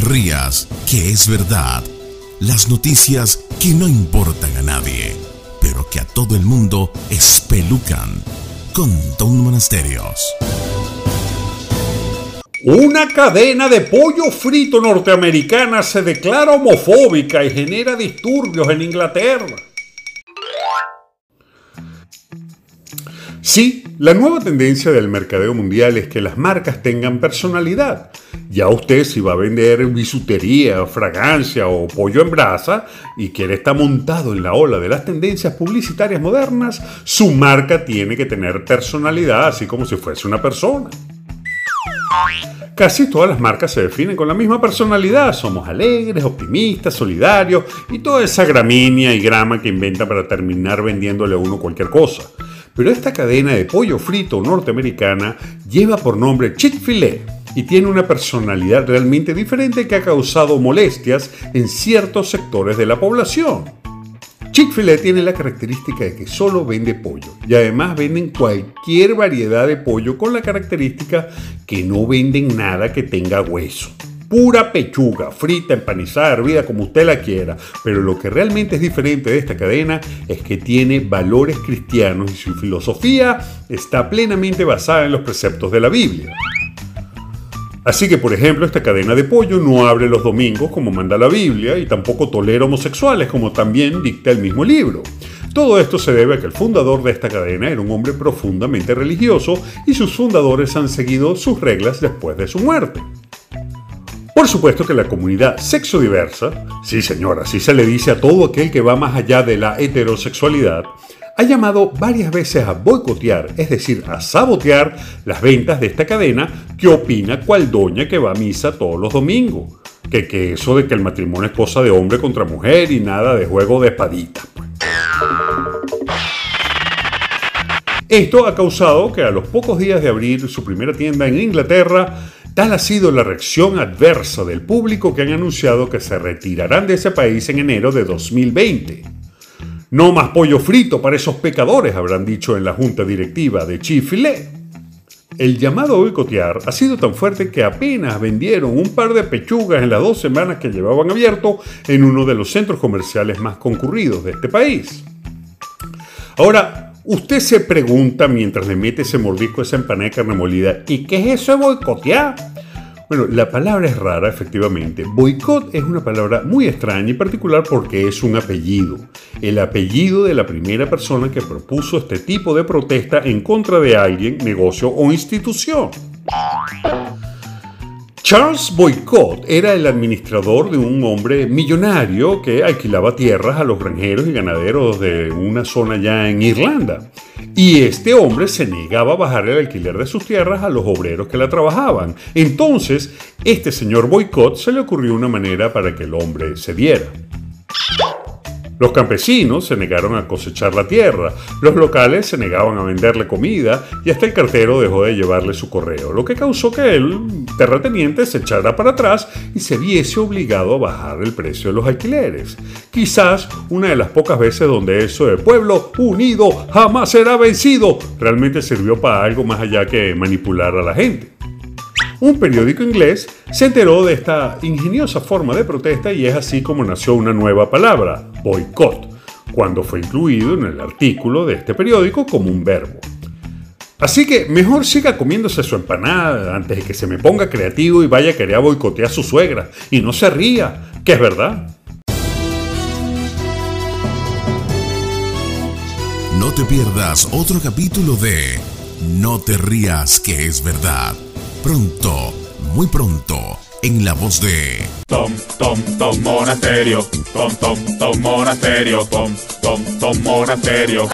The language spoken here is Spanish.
rías, que es verdad. Las noticias que no importan a nadie, pero que a todo el mundo espelucan. Con Don Monasterios. Una cadena de pollo frito norteamericana se declara homofóbica y genera disturbios en Inglaterra. Sí, la nueva tendencia del mercadeo mundial es que las marcas tengan personalidad. Ya usted si va a vender bisutería, fragancia o pollo en brasa y quiere estar montado en la ola de las tendencias publicitarias modernas, su marca tiene que tener personalidad, así como si fuese una persona. Casi todas las marcas se definen con la misma personalidad. Somos alegres, optimistas, solidarios y toda esa gramínea y grama que inventan para terminar vendiéndole a uno cualquier cosa. Pero esta cadena de pollo frito norteamericana lleva por nombre Chick-fil-A y tiene una personalidad realmente diferente que ha causado molestias en ciertos sectores de la población. Chick-fil-A tiene la característica de que solo vende pollo y además venden cualquier variedad de pollo con la característica que no venden nada que tenga hueso pura pechuga, frita, empanizada, hervida, como usted la quiera. Pero lo que realmente es diferente de esta cadena es que tiene valores cristianos y su filosofía está plenamente basada en los preceptos de la Biblia. Así que, por ejemplo, esta cadena de pollo no abre los domingos como manda la Biblia y tampoco tolera homosexuales como también dicta el mismo libro. Todo esto se debe a que el fundador de esta cadena era un hombre profundamente religioso y sus fundadores han seguido sus reglas después de su muerte. Por supuesto que la comunidad sexodiversa, sí señora, así se le dice a todo aquel que va más allá de la heterosexualidad, ha llamado varias veces a boicotear, es decir, a sabotear las ventas de esta cadena que opina cual doña que va a misa todos los domingos. Que, eso de que el matrimonio es cosa de hombre contra mujer y nada de juego de espadita. Pues. Esto ha causado que a los pocos días de abrir su primera tienda en Inglaterra, Tal ha sido la reacción adversa del público que han anunciado que se retirarán de ese país en enero de 2020. No más pollo frito para esos pecadores, habrán dicho en la junta directiva de Chifle. El llamado a boicotear ha sido tan fuerte que apenas vendieron un par de pechugas en las dos semanas que llevaban abierto en uno de los centros comerciales más concurridos de este país. Ahora, Usted se pregunta mientras le mete ese mordisco esa empanada de carne molida, ¿y qué es eso de boicotear? Bueno, la palabra es rara, efectivamente. Boicot es una palabra muy extraña y particular porque es un apellido. El apellido de la primera persona que propuso este tipo de protesta en contra de alguien, negocio o institución. Charles Boycott era el administrador de un hombre millonario que alquilaba tierras a los granjeros y ganaderos de una zona ya en Irlanda. Y este hombre se negaba a bajar el alquiler de sus tierras a los obreros que la trabajaban. Entonces, este señor Boycott se le ocurrió una manera para que el hombre cediera. Los campesinos se negaron a cosechar la tierra, los locales se negaban a venderle comida y hasta el cartero dejó de llevarle su correo, lo que causó que el terrateniente se echara para atrás y se viese obligado a bajar el precio de los alquileres. Quizás una de las pocas veces donde eso de pueblo unido jamás será vencido realmente sirvió para algo más allá que manipular a la gente. Un periódico inglés se enteró de esta ingeniosa forma de protesta y es así como nació una nueva palabra, boicot, cuando fue incluido en el artículo de este periódico como un verbo. Así que mejor siga comiéndose su empanada antes de que se me ponga creativo y vaya a querer boicotear a su suegra. Y no se ría, que es verdad. No te pierdas otro capítulo de No te rías, que es verdad pronto, muy pronto, en la voz de Tom, Tom, Tom Monasterio, Tom, Tom, Tom Monasterio, Tom, Tom, Tom Monasterio.